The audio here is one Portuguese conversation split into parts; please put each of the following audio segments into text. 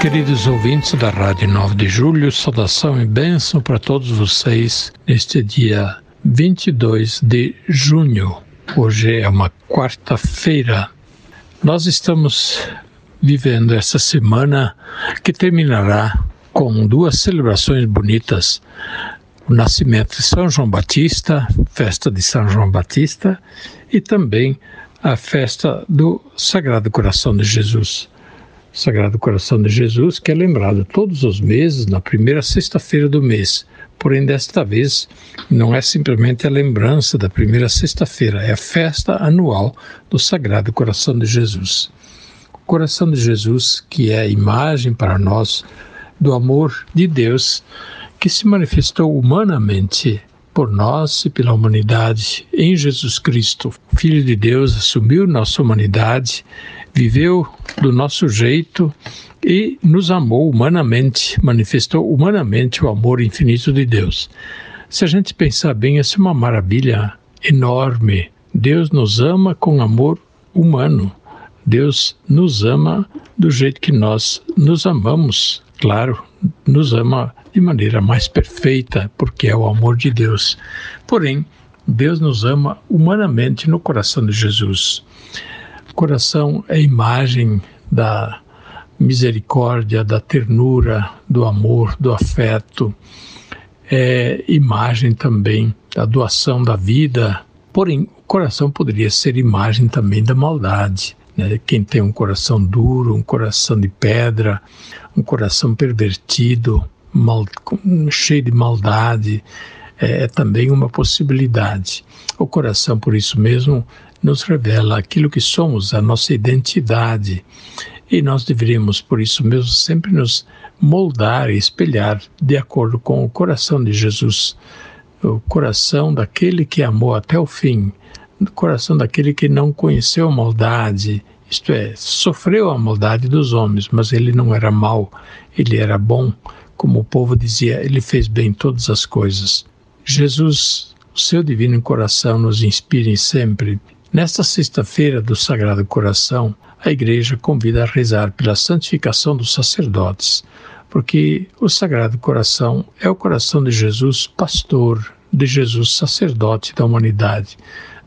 Queridos ouvintes da Rádio 9 de Julho, saudação e bênção para todos vocês neste dia 22 de junho. Hoje é uma quarta-feira. Nós estamos vivendo essa semana que terminará com duas celebrações bonitas: o nascimento de São João Batista, festa de São João Batista, e também a festa do Sagrado Coração de Jesus. Sagrado Coração de Jesus, que é lembrado todos os meses, na primeira sexta-feira do mês. Porém, desta vez, não é simplesmente a lembrança da primeira sexta-feira, é a festa anual do Sagrado Coração de Jesus. O coração de Jesus, que é a imagem para nós do amor de Deus, que se manifestou humanamente por nós e pela humanidade em Jesus Cristo. O Filho de Deus assumiu nossa humanidade viveu do nosso jeito e nos amou humanamente, manifestou humanamente o amor infinito de Deus. Se a gente pensar bem, essa é uma maravilha enorme. Deus nos ama com amor humano. Deus nos ama do jeito que nós nos amamos. Claro, nos ama de maneira mais perfeita, porque é o amor de Deus. Porém, Deus nos ama humanamente no coração de Jesus coração é imagem da misericórdia, da ternura, do amor, do afeto. É imagem também da doação da vida. Porém, o coração poderia ser imagem também da maldade. Né? Quem tem um coração duro, um coração de pedra, um coração pervertido, mal, cheio de maldade, é, é também uma possibilidade. O coração, por isso mesmo, nos revela aquilo que somos, a nossa identidade. E nós deveríamos, por isso mesmo, sempre nos moldar e espelhar de acordo com o coração de Jesus, o coração daquele que amou até o fim, o coração daquele que não conheceu a maldade, isto é, sofreu a maldade dos homens, mas ele não era mau, ele era bom, como o povo dizia, ele fez bem todas as coisas. Jesus, o seu divino coração nos inspire sempre Nesta sexta-feira do Sagrado Coração, a Igreja convida a rezar pela santificação dos sacerdotes, porque o Sagrado Coração é o coração de Jesus, pastor, de Jesus, sacerdote da humanidade,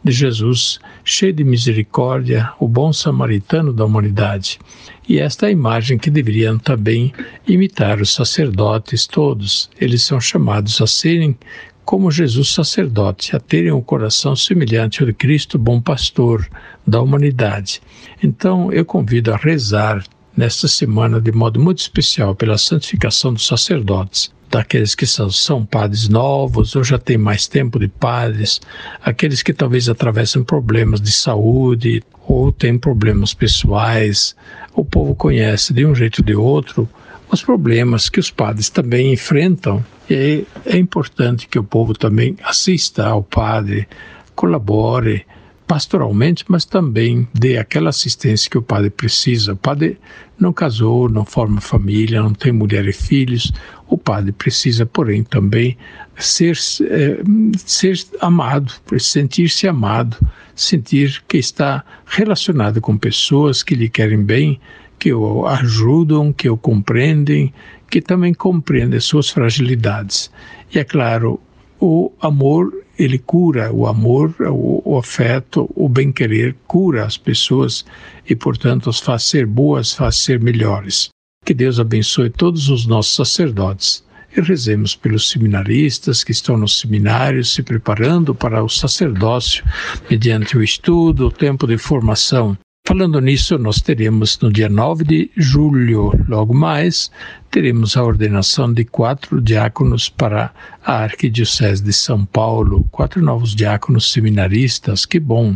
de Jesus, cheio de misericórdia, o bom samaritano da humanidade. E esta é a imagem que deveriam também imitar os sacerdotes todos. Eles são chamados a serem como Jesus sacerdote, a terem um coração semelhante ao de Cristo, bom pastor da humanidade. Então, eu convido a rezar nesta semana de modo muito especial pela santificação dos sacerdotes, daqueles que são, são padres novos ou já têm mais tempo de padres, aqueles que talvez atravessam problemas de saúde ou têm problemas pessoais. O povo conhece de um jeito ou de outro os problemas que os padres também enfrentam. E é importante que o povo também assista ao padre, colabore pastoralmente, mas também dê aquela assistência que o padre precisa. O padre não casou, não forma família, não tem mulher e filhos. O padre precisa, porém, também ser, é, ser amado, sentir-se amado, sentir que está relacionado com pessoas que lhe querem bem, que o ajudam, que o compreendem, que também compreendem suas fragilidades. E é claro, o amor ele cura, o amor, o, o afeto, o bem-querer cura as pessoas e, portanto, as faz ser boas, faz ser melhores. Que Deus abençoe todos os nossos sacerdotes e rezemos pelos seminaristas que estão nos seminários se preparando para o sacerdócio mediante o estudo, o tempo de formação Falando nisso, nós teremos no dia 9 de julho, logo mais, teremos a ordenação de quatro diáconos para a Arquidiocese de São Paulo, quatro novos diáconos seminaristas, que bom!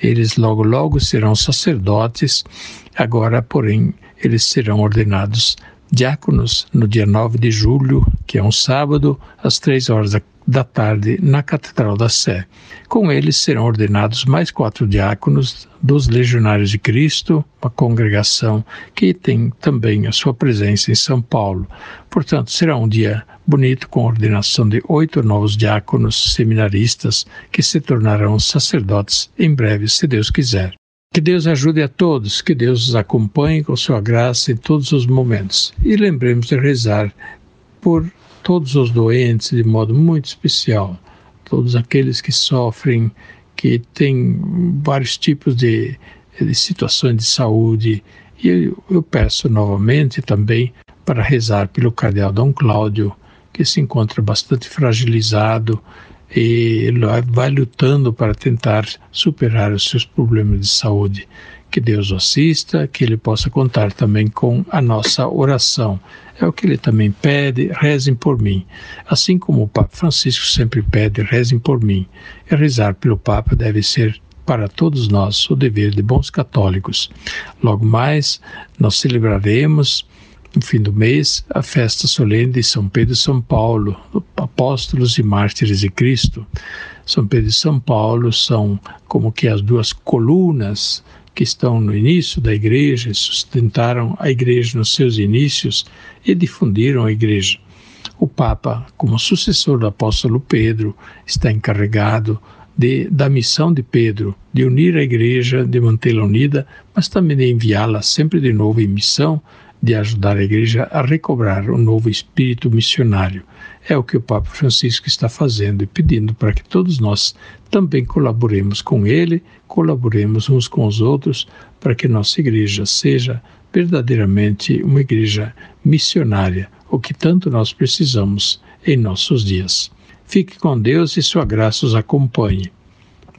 Eles logo, logo serão sacerdotes, agora, porém, eles serão ordenados diáconos no dia 9 de julho, que é um sábado, às três horas da, da tarde, na Catedral da Sé. Com eles serão ordenados mais quatro diáconos dos Legionários de Cristo, uma congregação que tem também a sua presença em São Paulo. Portanto, será um dia bonito com a ordenação de oito novos diáconos seminaristas que se tornarão sacerdotes em breve, se Deus quiser. Que Deus ajude a todos, que Deus os acompanhe com sua graça em todos os momentos. E lembremos de rezar por todos os doentes de modo muito especial, todos aqueles que sofrem, que têm vários tipos de, de situações de saúde. E eu, eu peço novamente também para rezar pelo cardeal Dom Cláudio, que se encontra bastante fragilizado e vai lutando para tentar superar os seus problemas de saúde. Que Deus o assista, que ele possa contar também com a nossa oração. É o que ele também pede, rezem por mim. Assim como o Papa Francisco sempre pede, rezem por mim. E rezar pelo Papa deve ser para todos nós o dever de bons católicos. Logo mais, nós celebraremos no fim do mês, a festa solene de São Pedro e São Paulo, apóstolos e mártires de Cristo. São Pedro e São Paulo são como que as duas colunas que estão no início da igreja, sustentaram a igreja nos seus inícios e difundiram a igreja. O Papa, como sucessor do apóstolo Pedro, está encarregado de, da missão de Pedro, de unir a igreja, de mantê-la unida, mas também de enviá-la sempre de novo em missão de ajudar a Igreja a recobrar um novo espírito missionário. É o que o Papa Francisco está fazendo e pedindo para que todos nós também colaboremos com ele, colaboremos uns com os outros, para que nossa Igreja seja verdadeiramente uma Igreja missionária, o que tanto nós precisamos em nossos dias. Fique com Deus e sua graça os acompanhe.